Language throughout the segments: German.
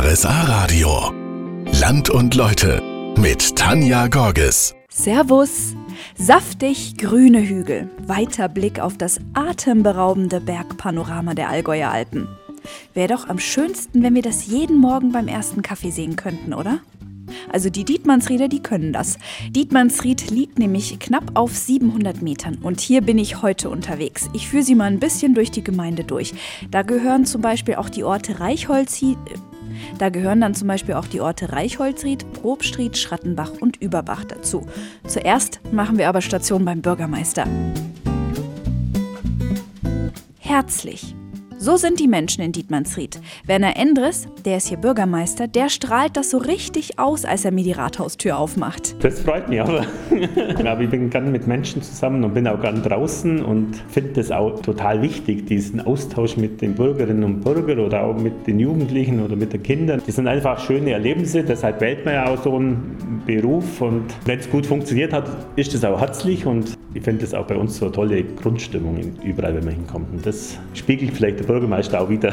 RSA Radio. Land und Leute mit Tanja Gorges. Servus. Saftig grüne Hügel, weiter Blick auf das atemberaubende Bergpanorama der Allgäuer Alpen. Wäre doch am schönsten, wenn wir das jeden Morgen beim ersten Kaffee sehen könnten, oder? Also die Dietmannsrieder, die können das. Dietmannsried liegt nämlich knapp auf 700 Metern und hier bin ich heute unterwegs. Ich führe Sie mal ein bisschen durch die Gemeinde durch. Da gehören zum Beispiel auch die Orte Reichholzried, da gehören dann zum Beispiel auch die Orte Reichholzried, Probstried, Schrattenbach und Überbach dazu. Zuerst machen wir aber Station beim Bürgermeister. Herzlich so sind die Menschen in Dietmannsried. Werner Endres, der ist hier Bürgermeister, der strahlt das so richtig aus, als er mir die Rathaustür aufmacht. Das freut mich aber. aber ich bin gern mit Menschen zusammen und bin auch gern draußen und finde das auch total wichtig, diesen Austausch mit den Bürgerinnen und Bürgern oder auch mit den Jugendlichen oder mit den Kindern. Das sind einfach schöne Erlebnisse, deshalb wählt man ja auch so einen Beruf und wenn es gut funktioniert hat, ist es auch herzlich und ich finde das auch bei uns so eine tolle Grundstimmung überall, wenn man hinkommt. Und das spiegelt vielleicht Bürgermeister auch wieder.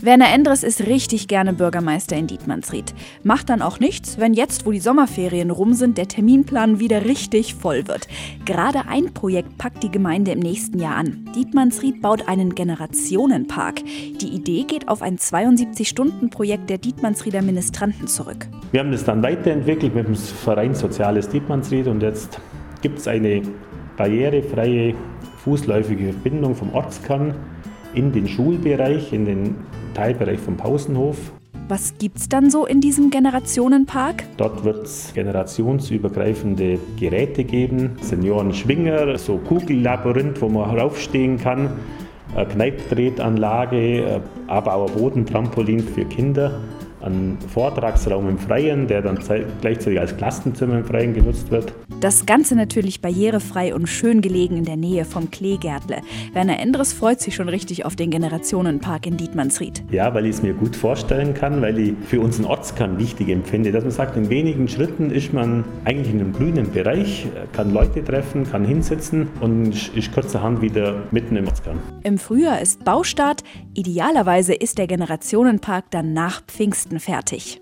Werner Endres ist richtig gerne Bürgermeister in Dietmannsried. Macht dann auch nichts, wenn jetzt, wo die Sommerferien rum sind, der Terminplan wieder richtig voll wird. Gerade ein Projekt packt die Gemeinde im nächsten Jahr an. Dietmannsried baut einen Generationenpark. Die Idee geht auf ein 72-Stunden-Projekt der Dietmannsrieder Ministranten zurück. Wir haben das dann weiterentwickelt mit dem Verein Soziales Dietmannsried und jetzt gibt es eine barrierefreie fußläufige Verbindung vom Ortskern in den Schulbereich, in den Teilbereich vom Pausenhof. Was gibt es dann so in diesem Generationenpark? Dort wird es generationsübergreifende Geräte geben, Seniorenschwinger, so Kugellabyrinth, wo man raufstehen kann, Kneiptretanlage, aber auch Bodentrampolin für Kinder einen Vortragsraum im Freien, der dann gleichzeitig als Klassenzimmer im Freien genutzt wird. Das Ganze natürlich barrierefrei und schön gelegen in der Nähe vom Kleegärtle. Werner Endres freut sich schon richtig auf den Generationenpark in Dietmannsried. Ja, weil ich es mir gut vorstellen kann, weil ich für unseren Ortskern wichtig empfinde, dass man sagt, in wenigen Schritten ist man eigentlich in einem grünen Bereich, kann Leute treffen, kann hinsitzen und ist kurzerhand wieder mitten im Ortskern. Im Frühjahr ist Baustart. Idealerweise ist der Generationenpark dann nach Pfingsten Weihnachten fertig.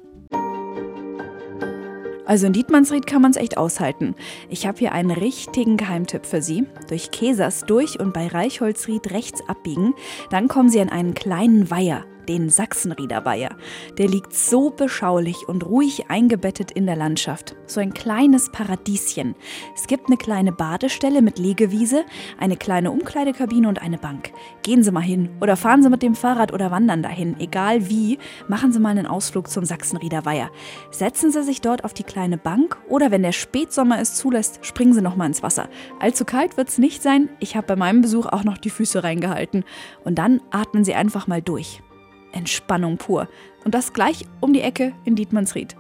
Also in Dietmannsried kann man es echt aushalten. Ich habe hier einen richtigen Geheimtipp für Sie. Durch Käsers durch und bei Reichholzried rechts abbiegen, dann kommen Sie an einen kleinen Weiher den Sachsenriederweiher. Der liegt so beschaulich und ruhig eingebettet in der Landschaft. So ein kleines Paradieschen. Es gibt eine kleine Badestelle mit Liegewiese, eine kleine Umkleidekabine und eine Bank. Gehen Sie mal hin oder fahren Sie mit dem Fahrrad oder wandern dahin. Egal wie, machen Sie mal einen Ausflug zum Sachsenriederweiher. Setzen Sie sich dort auf die kleine Bank oder wenn der Spätsommer es zulässt, springen Sie noch mal ins Wasser. Allzu kalt wird es nicht sein. Ich habe bei meinem Besuch auch noch die Füße reingehalten. Und dann atmen Sie einfach mal durch. Entspannung pur. Und das gleich um die Ecke in Dietmannsried.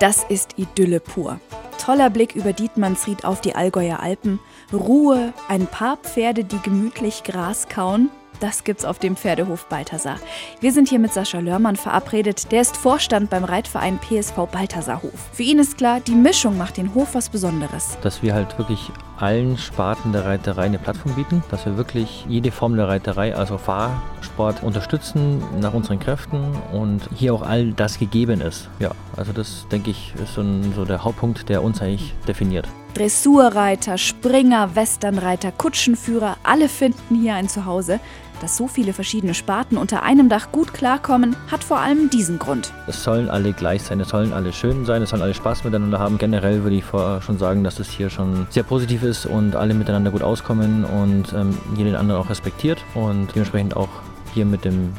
Das ist Idylle pur. Toller Blick über Dietmannsried auf die Allgäuer Alpen, Ruhe, ein paar Pferde, die gemütlich Gras kauen das gibt's auf dem Pferdehof Balthasar. Wir sind hier mit Sascha Lörmann verabredet. Der ist Vorstand beim Reitverein PSV Balthasarhof. Für ihn ist klar, die Mischung macht den Hof was Besonderes. Dass wir halt wirklich allen Sparten der Reiterei eine Plattform bieten, dass wir wirklich jede Form der Reiterei, also Fahrsport, unterstützen nach unseren Kräften und hier auch all das gegeben ist. Ja, also das denke ich ist so, ein, so der Hauptpunkt, der uns eigentlich definiert. Dressurreiter, Springer, Westernreiter, Kutschenführer, alle finden hier ein Zuhause. Dass so viele verschiedene Sparten unter einem Dach gut klarkommen, hat vor allem diesen Grund. Es sollen alle gleich sein, es sollen alle schön sein, es sollen alle Spaß miteinander haben. Generell würde ich schon sagen, dass es hier schon sehr positiv ist und alle miteinander gut auskommen und ähm, jeden anderen auch respektiert und dementsprechend auch hier mit dem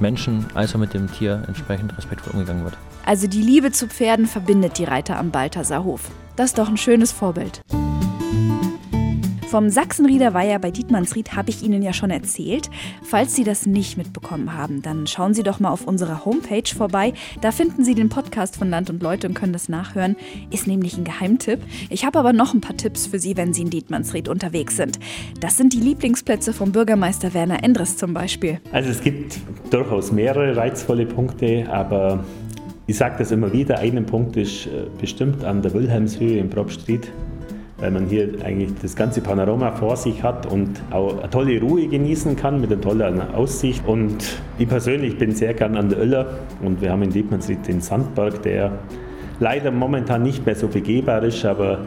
Menschen als auch mit dem Tier entsprechend respektvoll umgegangen wird. Also die Liebe zu Pferden verbindet die Reiter am Balthasarhof. Das ist doch ein schönes Vorbild. Vom Sachsenrieder Weiher bei Dietmannsried habe ich Ihnen ja schon erzählt. Falls Sie das nicht mitbekommen haben, dann schauen Sie doch mal auf unserer Homepage vorbei. Da finden Sie den Podcast von Land und Leute und können das nachhören. Ist nämlich ein Geheimtipp. Ich habe aber noch ein paar Tipps für Sie, wenn Sie in Dietmannsried unterwegs sind. Das sind die Lieblingsplätze vom Bürgermeister Werner Endres zum Beispiel. Also es gibt durchaus mehrere reizvolle Punkte, aber ich sage das immer wieder, einen Punkt ist äh, bestimmt an der Wilhelmshöhe in Probstried weil man hier eigentlich das ganze Panorama vor sich hat und auch eine tolle Ruhe genießen kann mit einer tollen Aussicht. Und ich persönlich bin sehr gern an der Öller und wir haben in Dietmannsried den Sandberg, der leider momentan nicht mehr so begehbar ist, aber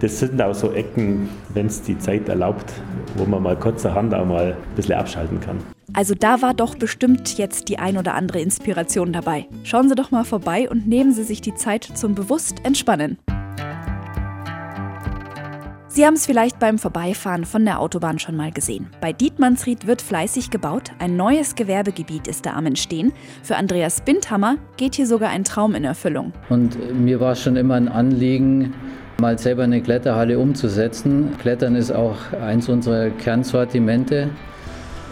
das sind auch so Ecken, wenn es die Zeit erlaubt, wo man mal kurzerhand auch mal ein bisschen abschalten kann. Also da war doch bestimmt jetzt die ein oder andere Inspiration dabei. Schauen Sie doch mal vorbei und nehmen Sie sich die Zeit zum bewusst Entspannen. Sie haben es vielleicht beim Vorbeifahren von der Autobahn schon mal gesehen. Bei Dietmannsried wird fleißig gebaut, ein neues Gewerbegebiet ist da am Entstehen. Für Andreas Bindhammer geht hier sogar ein Traum in Erfüllung. Und mir war schon immer ein Anliegen, mal selber eine Kletterhalle umzusetzen. Klettern ist auch eins unserer Kernsortimente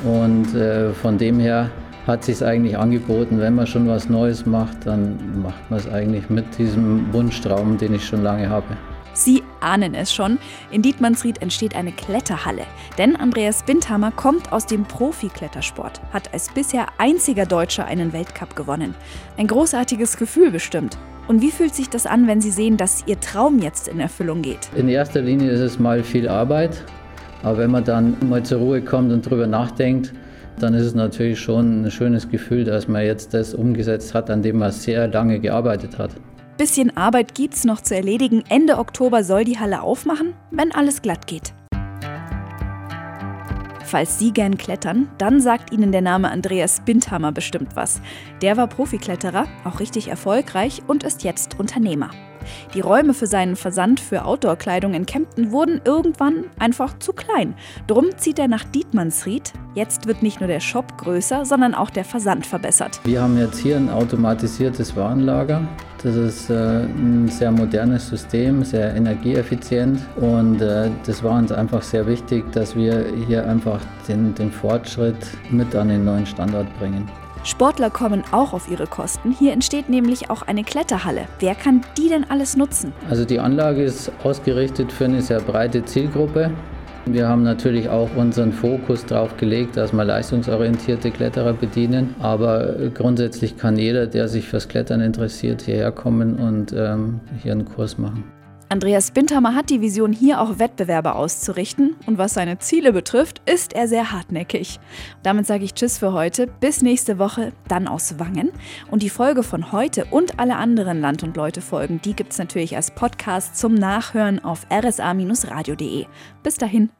und äh, von dem her hat sich eigentlich angeboten, wenn man schon was Neues macht, dann macht man es eigentlich mit diesem Wunschtraum, den ich schon lange habe. Sie ahnen es schon, in Dietmannsried entsteht eine Kletterhalle. Denn Andreas Bindhammer kommt aus dem Profi-Klettersport, hat als bisher einziger Deutscher einen Weltcup gewonnen. Ein großartiges Gefühl bestimmt. Und wie fühlt sich das an, wenn Sie sehen, dass Ihr Traum jetzt in Erfüllung geht? In erster Linie ist es mal viel Arbeit, aber wenn man dann mal zur Ruhe kommt und drüber nachdenkt, dann ist es natürlich schon ein schönes Gefühl, dass man jetzt das umgesetzt hat, an dem man sehr lange gearbeitet hat. Bisschen Arbeit gibt's noch zu erledigen. Ende Oktober soll die Halle aufmachen, wenn alles glatt geht. Falls Sie gern klettern, dann sagt Ihnen der Name Andreas Bindhammer bestimmt was. Der war Profikletterer, auch richtig erfolgreich und ist jetzt Unternehmer. Die Räume für seinen Versand für Outdoor-Kleidung in Kempten wurden irgendwann einfach zu klein. Drum zieht er nach Dietmannsried. Jetzt wird nicht nur der Shop größer, sondern auch der Versand verbessert. Wir haben jetzt hier ein automatisiertes Warenlager. Das ist äh, ein sehr modernes System, sehr energieeffizient und äh, das war uns einfach sehr wichtig, dass wir hier einfach den, den Fortschritt mit an den neuen Standort bringen. Sportler kommen auch auf ihre Kosten. Hier entsteht nämlich auch eine Kletterhalle. Wer kann die denn alles nutzen? Also die Anlage ist ausgerichtet für eine sehr breite Zielgruppe. Wir haben natürlich auch unseren Fokus darauf gelegt, dass wir leistungsorientierte Kletterer bedienen. Aber grundsätzlich kann jeder, der sich fürs Klettern interessiert, hierher kommen und ähm, hier einen Kurs machen. Andreas Bindhammer hat die Vision, hier auch Wettbewerbe auszurichten. Und was seine Ziele betrifft, ist er sehr hartnäckig. Damit sage ich Tschüss für heute. Bis nächste Woche, dann aus Wangen. Und die Folge von heute und alle anderen Land- und Leute-Folgen, die gibt es natürlich als Podcast zum Nachhören auf rsa-radio.de. Bis dahin.